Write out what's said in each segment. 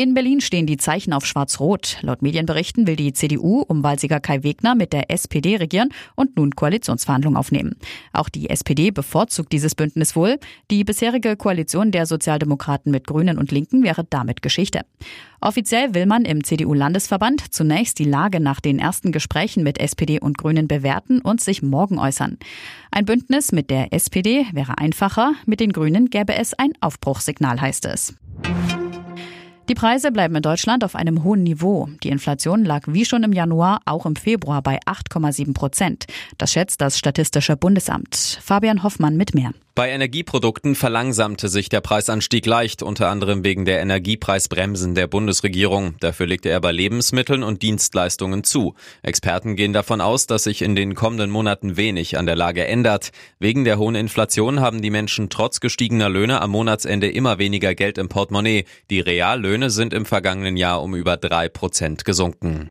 In Berlin stehen die Zeichen auf Schwarz-Rot. Laut Medienberichten will die CDU um Wahlsieger Kai Wegner mit der SPD regieren und nun Koalitionsverhandlungen aufnehmen. Auch die SPD bevorzugt dieses Bündnis wohl. Die bisherige Koalition der Sozialdemokraten mit Grünen und Linken wäre damit Geschichte. Offiziell will man im CDU-Landesverband zunächst die Lage nach den ersten Gesprächen mit SPD und Grünen bewerten und sich morgen äußern. Ein Bündnis mit der SPD wäre einfacher, mit den Grünen gäbe es ein Aufbruchssignal, heißt es. Die Preise bleiben in Deutschland auf einem hohen Niveau. Die Inflation lag wie schon im Januar auch im Februar bei 8,7 Prozent. Das schätzt das Statistische Bundesamt. Fabian Hoffmann mit mehr. Bei Energieprodukten verlangsamte sich der Preisanstieg leicht, unter anderem wegen der Energiepreisbremsen der Bundesregierung. Dafür legte er bei Lebensmitteln und Dienstleistungen zu. Experten gehen davon aus, dass sich in den kommenden Monaten wenig an der Lage ändert. Wegen der hohen Inflation haben die Menschen trotz gestiegener Löhne am Monatsende immer weniger Geld im Portemonnaie. Die Reallöhne sind im vergangenen Jahr um über drei Prozent gesunken.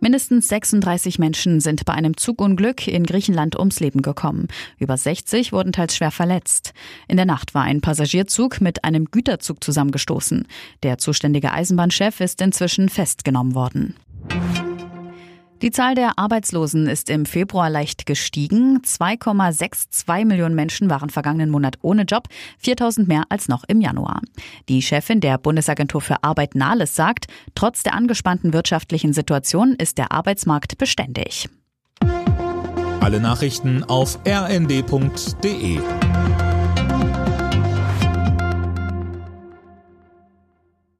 Mindestens 36 Menschen sind bei einem Zugunglück in Griechenland ums Leben gekommen. Über 60 wurden teils schwer verletzt. In der Nacht war ein Passagierzug mit einem Güterzug zusammengestoßen. Der zuständige Eisenbahnchef ist inzwischen festgenommen worden. Die Zahl der Arbeitslosen ist im Februar leicht gestiegen. 2,62 Millionen Menschen waren vergangenen Monat ohne Job, 4000 mehr als noch im Januar. Die Chefin der Bundesagentur für Arbeit Nahles sagt, trotz der angespannten wirtschaftlichen Situation ist der Arbeitsmarkt beständig. Alle Nachrichten auf rnd.de